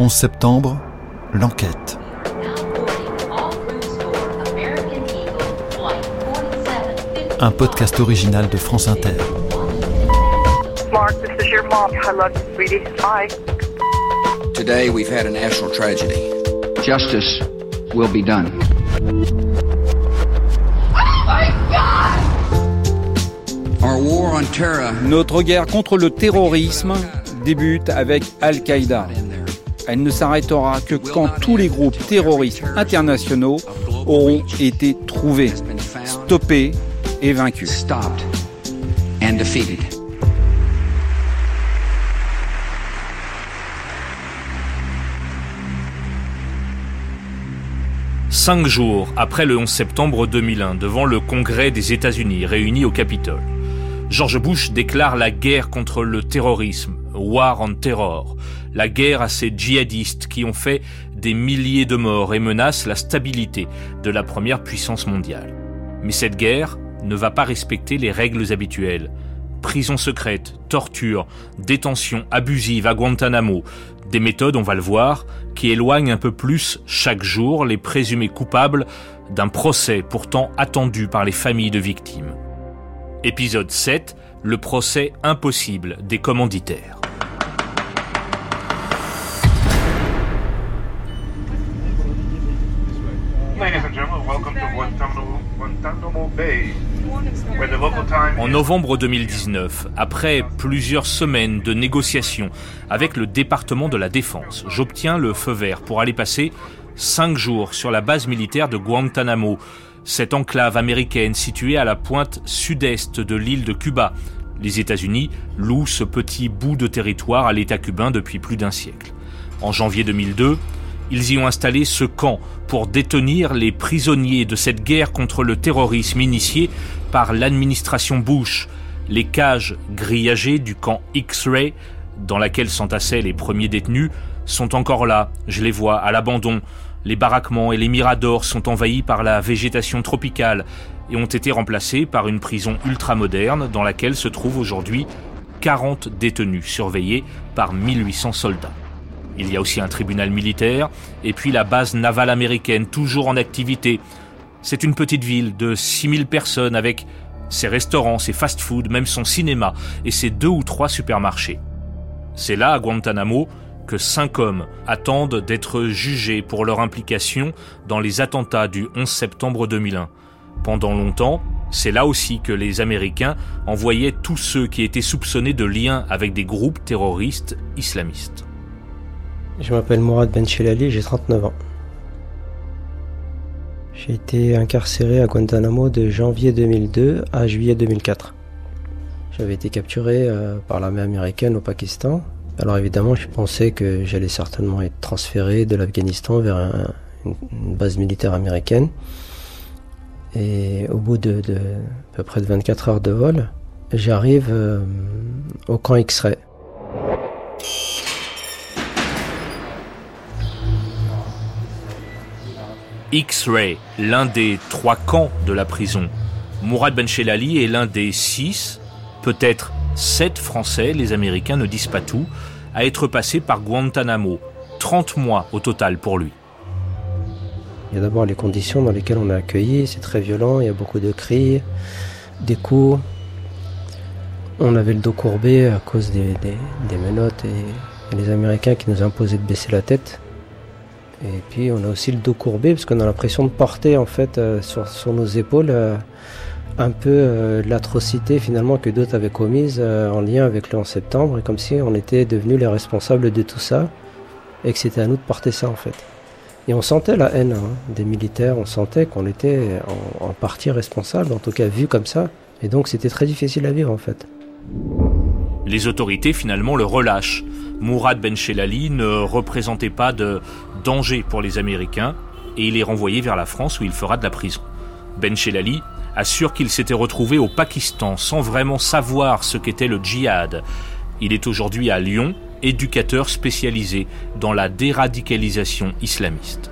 11 septembre, l'enquête. Un podcast original de France Inter. Mark, this is your mom. I love you, sweetie. Bye. Today we've had a national tragedy. Justice will be done. Our war on terror Notre guerre contre le terrorisme débute avec Al-Qaïda. Elle ne s'arrêtera que quand tous les groupes terroristes internationaux auront été trouvés, stoppés et vaincus. Cinq jours après le 11 septembre 2001, devant le Congrès des États-Unis réuni au Capitole, George Bush déclare la guerre contre le terrorisme, War on Terror, la guerre à ces djihadistes qui ont fait des milliers de morts et menacent la stabilité de la première puissance mondiale. Mais cette guerre ne va pas respecter les règles habituelles. Prison secrète, torture, détention abusive à Guantanamo, des méthodes, on va le voir, qui éloignent un peu plus chaque jour les présumés coupables d'un procès pourtant attendu par les familles de victimes. Épisode 7, le procès impossible des commanditaires. En novembre 2019, après plusieurs semaines de négociations avec le département de la Défense, j'obtiens le feu vert pour aller passer cinq jours sur la base militaire de Guantanamo, cette enclave américaine située à la pointe sud-est de l'île de Cuba. Les États-Unis louent ce petit bout de territoire à l'État cubain depuis plus d'un siècle. En janvier 2002, ils y ont installé ce camp pour détenir les prisonniers de cette guerre contre le terrorisme initiée par l'administration Bush. Les cages grillagées du camp X-Ray, dans laquelle s'entassaient les premiers détenus, sont encore là, je les vois, à l'abandon. Les baraquements et les miradors sont envahis par la végétation tropicale et ont été remplacés par une prison ultramoderne dans laquelle se trouvent aujourd'hui 40 détenus surveillés par 1800 soldats. Il y a aussi un tribunal militaire et puis la base navale américaine toujours en activité. C'est une petite ville de 6000 personnes avec ses restaurants, ses fast-food, même son cinéma et ses deux ou trois supermarchés. C'est là, à Guantanamo, que cinq hommes attendent d'être jugés pour leur implication dans les attentats du 11 septembre 2001. Pendant longtemps, c'est là aussi que les Américains envoyaient tous ceux qui étaient soupçonnés de liens avec des groupes terroristes islamistes. Je m'appelle Mourad Benchelali, j'ai 39 ans. J'ai été incarcéré à Guantanamo de janvier 2002 à juillet 2004. J'avais été capturé euh, par l'armée américaine au Pakistan. Alors évidemment, je pensais que j'allais certainement être transféré de l'Afghanistan vers un- une, une base militaire américaine. Et au bout de, de à peu près de 24 heures de vol, j'arrive euh, au camp X-Ray. X-Ray, l'un des trois camps de la prison. Mourad Benchelali est l'un des six, peut-être sept Français, les Américains ne disent pas tout, à être passés par Guantanamo. 30 mois au total pour lui. Il y a d'abord les conditions dans lesquelles on est accueilli, c'est très violent, il y a beaucoup de cris, des coups. On avait le dos courbé à cause des, menottes et les Américains qui nous imposaient de baisser la tête. Et puis on a aussi le dos courbé parce qu'on a l'impression de porter en fait euh, sur, nos épaules euh, un peu euh, l'atrocité finalement que d'autres avaient commise en lien avec le 11 septembre et comme si on était devenus les responsables de tout ça et que c'était à nous de porter ça en fait. Et on sentait la haine hein, des militaires, on sentait qu'on était en, en partie responsable, en tout cas vu comme ça. Et donc c'était très difficile à vivre en fait. Les autorités finalement le relâchent. Mourad Benchelali ne représentait pas de danger pour les Américains et il est renvoyé vers la France où il fera de la prison. Benchelali assure qu'il s'était retrouvé au Pakistan sans vraiment savoir ce qu'était le djihad. Il est aujourd'hui à Lyon, éducateur spécialisé dans la déradicalisation islamiste.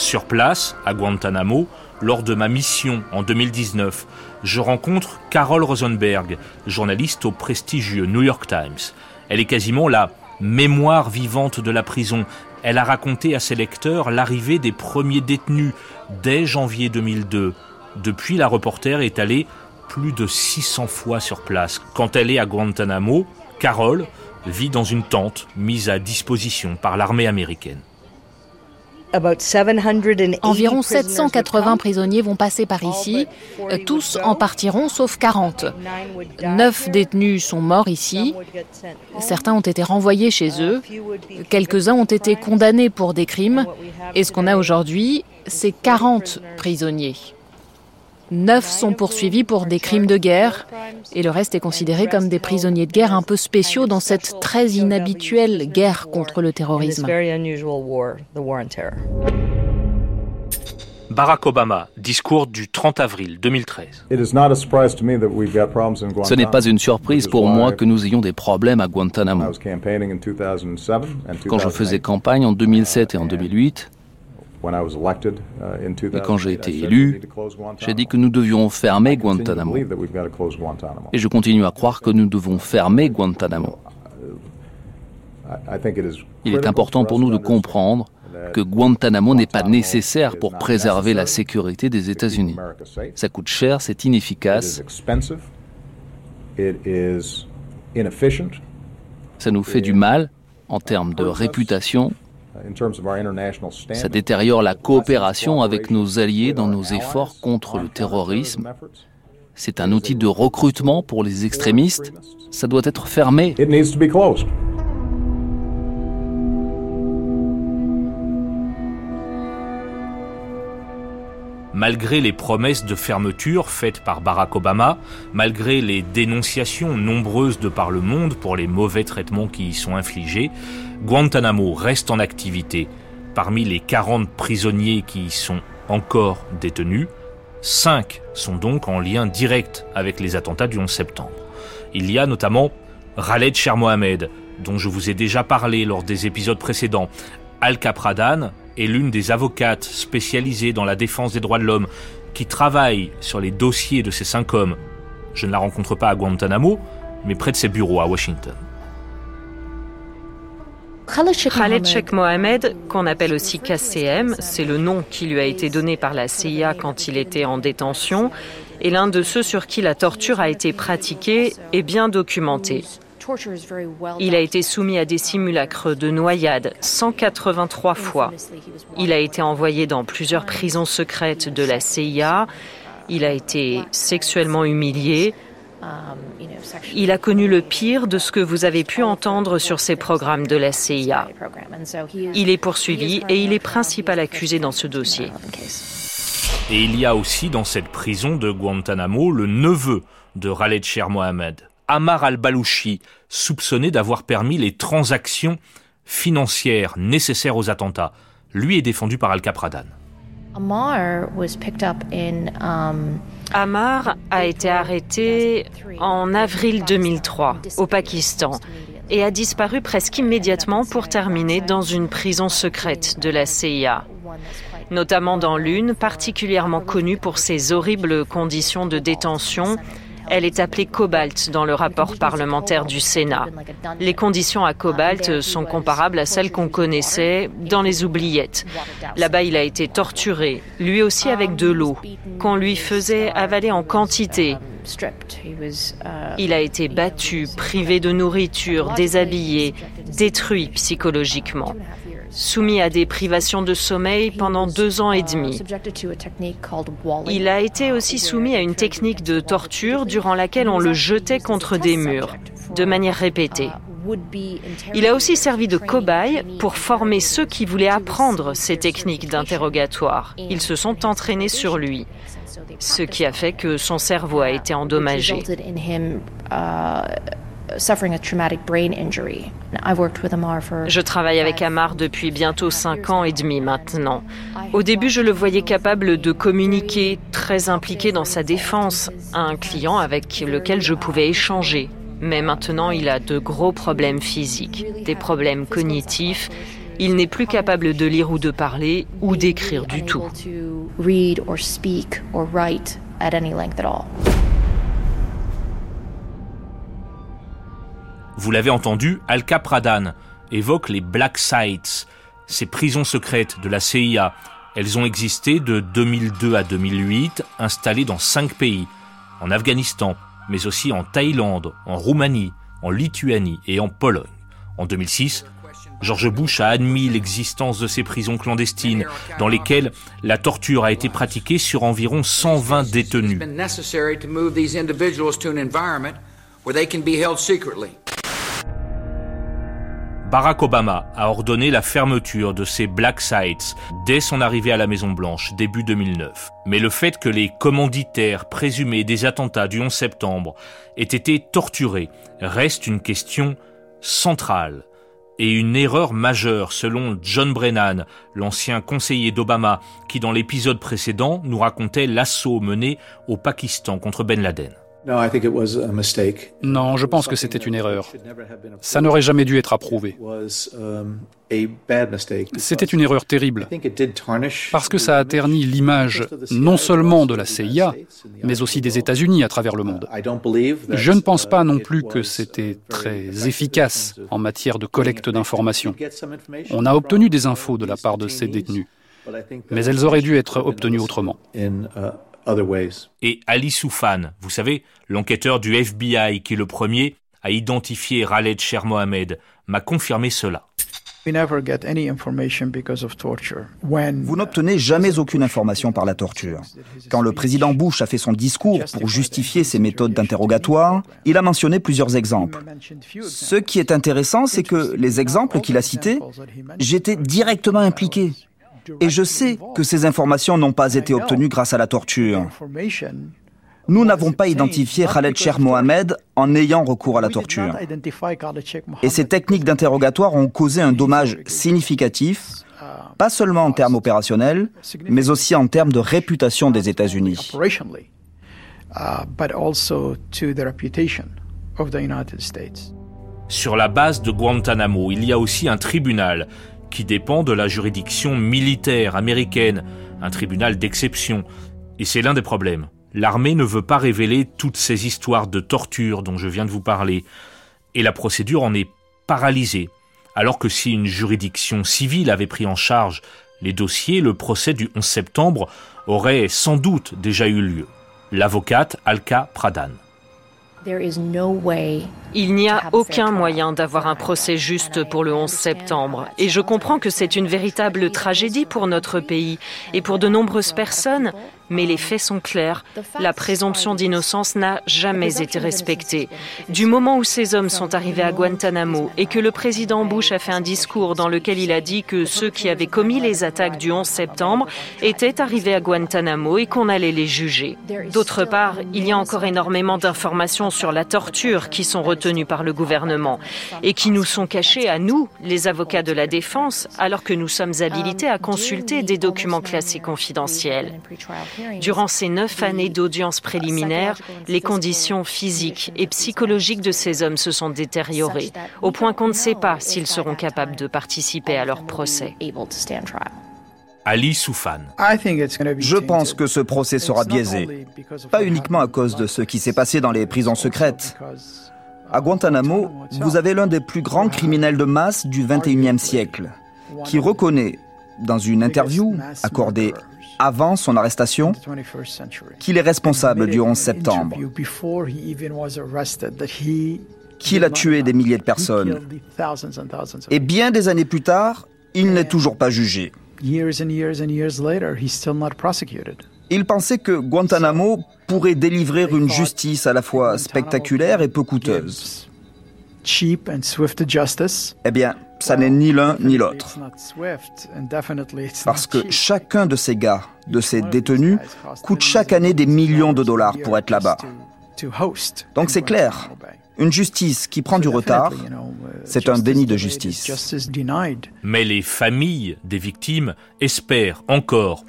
Sur place, à Guantanamo, lors de ma mission en 2019, je rencontre Carol Rosenberg, journaliste au prestigieux New York Times. Elle est quasiment la mémoire vivante de la prison. Elle a raconté à ses lecteurs l'arrivée des premiers détenus dès janvier 2002. Depuis, la reporter est allée plus de 600 fois sur place. Quand elle est à Guantanamo, Carol vit dans une tente mise à disposition par l'armée américaine. Environ 780 prisonniers vont passer par ici. Euh, tous en partiront sauf 40. Neuf détenus sont morts ici. Certains ont été renvoyés chez eux. Quelques-uns ont été condamnés pour des crimes. Et ce qu'on a aujourd'hui, c'est 40 prisonniers. Neuf sont poursuivis pour des crimes de guerre et le reste est considéré comme des prisonniers de guerre un peu spéciaux dans cette très inhabituelle guerre contre le terrorisme. Barack Obama, discours du 30 avril 2013. Ce n'est pas une surprise pour moi que nous ayons des problèmes à Guantanamo. Quand je faisais campagne en 2007 et en 2008, Uh, Et quand j'ai été élu, j'ai dit que nous devions fermer Guantanamo. Et je continue à croire que nous devons fermer Guantanamo. Il est important pour nous de comprendre que Guantanamo n'est pas nécessaire pour préserver la sécurité des États-Unis. Ça coûte cher, c'est inefficace. Ça nous fait du mal en termes de réputation ça détériore la coopération avec nos alliés dans nos efforts contre le terrorisme. C'est un outil de recrutement pour les extrémistes. Ça doit être fermé. Malgré les promesses de fermeture faites par Barack Obama, malgré les dénonciations nombreuses de par le monde pour les mauvais traitements qui y sont infligés, Guantanamo reste en activité. Parmi les 40 prisonniers qui y sont encore détenus, 5 sont donc en lien direct avec les attentats du 11 septembre. Il y a notamment Khaled Mohamed, dont je vous ai déjà parlé lors des épisodes précédents, Al-Kapradan est l'une des avocates spécialisées dans la défense des droits de l'homme qui travaille sur les dossiers de ces cinq hommes. Je ne la rencontre pas à Guantanamo, mais près de ses bureaux à Washington. Khaled Sheikh Mohamed, qu'on appelle aussi KCM, c'est le nom qui lui a été donné par la CIA quand il était en détention, est l'un de ceux sur qui la torture a été pratiquée et bien documentée. Il a été soumis à des simulacres de noyade 183 fois. Il a été envoyé dans plusieurs prisons secrètes de la CIA. Il a été sexuellement humilié. Il a connu le pire de ce que vous avez pu entendre sur ces programmes de la CIA. Il est poursuivi et il est principal accusé dans ce dossier. Et il y a aussi dans cette prison de Guantanamo le neveu de Khaled Sher Mohamed, Amar al-Balouchi, soupçonné d'avoir permis les transactions financières nécessaires aux attentats. Lui est défendu par Al-Qapradan. Amar um, a été arrêté en avril 2003 au Pakistan et a disparu presque immédiatement pour terminer dans une prison secrète de la CIA, notamment dans l'une particulièrement connue pour ses horribles conditions de détention elle est appelée Cobalt dans le rapport parlementaire du Sénat. Les conditions à Cobalt sont comparables à celles qu'on connaissait dans les oubliettes. Là-bas, il a été torturé, lui aussi avec de l'eau, qu'on lui faisait avaler en quantité. Il a été battu, privé de nourriture, déshabillé, détruit psychologiquement soumis à des privations de sommeil pendant deux ans et demi. Il a été aussi soumis à une technique de torture durant laquelle on le jetait contre des murs, de manière répétée. Il a aussi servi de cobaye pour former ceux qui voulaient apprendre ces techniques d'interrogatoire. Ils se sont entraînés sur lui, ce qui a fait que son cerveau a été endommagé. Je travaille avec Amar depuis bientôt cinq ans et demi maintenant. Au début, je le voyais capable de communiquer, très impliqué dans sa défense, un client avec lequel je pouvais échanger. Mais maintenant, il a de gros problèmes physiques, des problèmes cognitifs. Il n'est plus capable de lire ou de parler ou d'écrire du tout. Vous l'avez entendu, Alka Pradhan évoque les Black Sites, ces prisons secrètes de la CIA. Elles ont existé de 2002 à 2008, installées dans cinq pays, en Afghanistan, mais aussi en Thaïlande, en Roumanie, en Lituanie et en Pologne. En 2006, George Bush a admis l'existence de ces prisons clandestines dans lesquelles la torture a été pratiquée sur environ 120 détenus. Barack Obama a ordonné la fermeture de ces black sites dès son arrivée à la Maison Blanche début 2009. Mais le fait que les commanditaires présumés des attentats du 11 septembre aient été torturés reste une question centrale et une erreur majeure selon John Brennan, l'ancien conseiller d'Obama, qui dans l'épisode précédent nous racontait l'assaut mené au Pakistan contre Ben Laden. Non, je pense que c'était une erreur. Ça n'aurait jamais dû être approuvé. C'était une erreur terrible, parce que ça a terni l'image non seulement de la CIA, mais aussi des États-Unis à travers le monde. Je ne pense pas non plus que c'était très efficace en matière de collecte d'informations. On a obtenu des infos de la part de ces détenus, mais elles auraient dû être obtenues autrement. Et Ali Soufan, vous savez, l'enquêteur du FBI qui le premier a identifié Khaled Sher Mohamed, m'a confirmé cela. Vous n'obtenez jamais aucune information par la torture. Quand le président Bush a fait son discours pour justifier ses méthodes d'interrogatoire, il a mentionné plusieurs exemples. Ce qui est intéressant, c'est que les exemples qu'il a cités, j'étais directement impliqué. Et je sais que ces informations n'ont pas été obtenues grâce à la torture. Nous n'avons pas identifié Khaled Sher Mohamed en ayant recours à la torture. Et ces techniques d'interrogatoire ont causé un dommage significatif, pas seulement en termes opérationnels, mais aussi en termes de réputation des États-Unis. Sur la base de Guantanamo, il y a aussi un tribunal qui dépend de la juridiction militaire américaine, un tribunal d'exception. Et c'est l'un des problèmes. L'armée ne veut pas révéler toutes ces histoires de torture dont je viens de vous parler, et la procédure en est paralysée, alors que si une juridiction civile avait pris en charge les dossiers, le procès du 11 septembre aurait sans doute déjà eu lieu. L'avocate Alka Pradhan. Il n'y a aucun moyen d'avoir un procès juste pour le 11 septembre. Et je comprends que c'est une véritable tragédie pour notre pays et pour de nombreuses personnes, mais les faits sont clairs. La présomption d'innocence n'a jamais été respectée. Du moment où ces hommes sont arrivés à Guantanamo et que le président Bush a fait un discours dans lequel il a dit que ceux qui avaient commis les attaques du 11 septembre étaient arrivés à Guantanamo et qu'on allait les juger. D'autre part, il y a encore énormément d'informations sur la torture qui sont retenues par le gouvernement et qui nous sont cachées à nous, les avocats de la défense, alors que nous sommes habilités à consulter des documents classés confidentiels. Durant ces neuf années d'audience préliminaire, les conditions physiques et psychologiques de ces hommes se sont détériorées, au point qu'on ne sait pas s'ils seront capables de participer à leur procès. Ali Soufan. Je pense que ce procès sera biaisé, pas uniquement à cause de ce qui s'est passé dans les prisons secrètes. À Guantanamo, vous avez l'un des plus grands criminels de masse du 21e siècle, qui reconnaît, dans une interview accordée avant son arrestation qu'il est responsable du 11 septembre, qu'il a tué des milliers de personnes. Et bien des années plus tard, il n'est toujours pas jugé. Il pensait que Guantanamo pourrait délivrer une justice à la fois spectaculaire et peu coûteuse. Eh bien, ça n'est ni l'un ni l'autre. Parce que chacun de ces gars, de ces détenus, coûte chaque année des millions de dollars pour être là-bas. Donc c'est clair, une justice qui prend du retard, c'est un déni de justice. Mais les familles des victimes espèrent encore.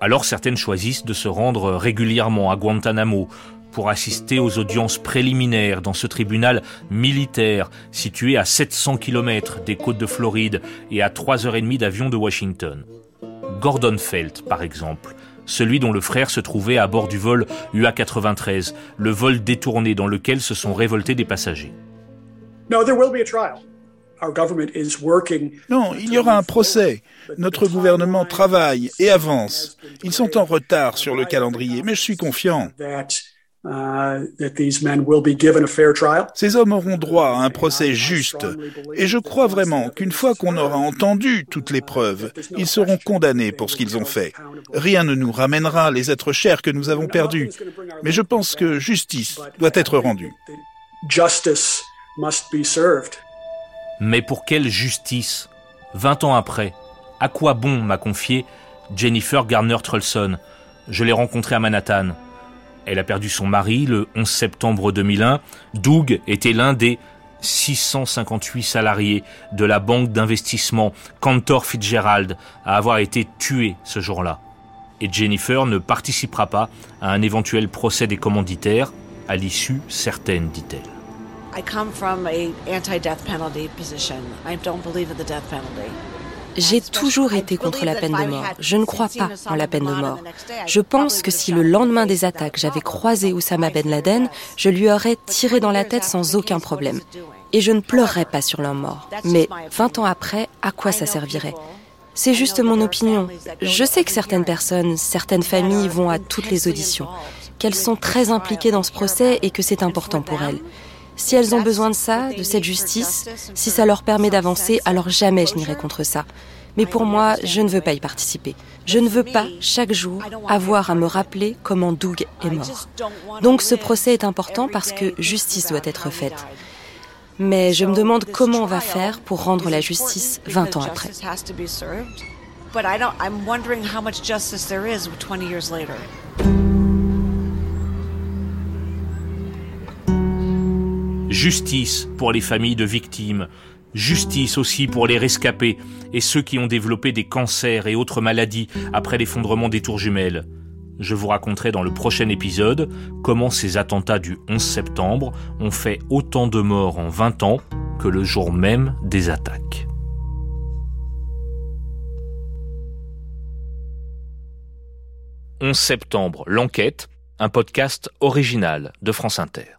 Alors certaines choisissent de se rendre régulièrement à Guantanamo pour assister aux audiences préliminaires dans ce tribunal militaire situé à 700 km des côtes de Floride et à 3h30 d'avion de Washington. Gordon Felt, par exemple, celui dont le frère se trouvait à bord du vol UA-93, le vol détourné dans lequel se sont révoltés des passagers. Non, il y aura un procès. Notre gouvernement travaille et avance. Ils sont en retard sur le calendrier, mais je suis confiant. Ces hommes auront droit à un procès juste. Et je crois vraiment qu'une fois qu'on aura entendu toutes les preuves, ils seront condamnés pour ce qu'ils ont fait. Rien ne nous ramènera les êtres chers que nous avons perdus. Mais je pense que justice doit être rendue. Mais pour quelle justice? Vingt ans après, à quoi bon m'a confié Jennifer Garner Trulson? Je l'ai rencontrée à Manhattan. Elle a perdu son mari le 11 septembre 2001. Doug était l'un des 658 salariés de la banque d'investissement Cantor Fitzgerald à avoir été tué ce jour-là. Et Jennifer ne participera pas à un éventuel procès des commanditaires, à l'issue certaine, dit-elle. J'ai toujours été contre la peine de mort. Je ne crois pas en la peine de mort. Je pense que si le lendemain des attaques j'avais croisé Oussama Ben Laden, je lui aurais tiré dans la tête sans aucun problème. Et je ne pleurerais pas sur leur mort. Mais 20 ans après, à quoi ça servirait? C'est juste mon opinion. Je sais que certaines personnes, certaines familles vont à toutes les auditions, qu'elles sont très impliquées dans ce procès et que c'est important pour elles. Si elles ont besoin de ça, de cette justice, si ça leur permet d'avancer, alors jamais je n'irai contre ça. Mais pour moi, je ne veux pas y participer. Je ne veux pas, chaque jour, avoir à me rappeler comment Doug est mort. Donc ce procès est important parce que justice doit être faite. Mais je me demande comment on va faire pour rendre la justice 20 ans après. Justice pour les familles de victimes, justice aussi pour les rescapés et ceux qui ont développé des cancers et autres maladies après l'effondrement des tours jumelles. Je vous raconterai dans le prochain épisode comment ces attentats du 11 septembre ont fait autant de morts en 20 ans que le jour même des attaques. « 11 septembre, l'enquête, un podcast original de France Inter.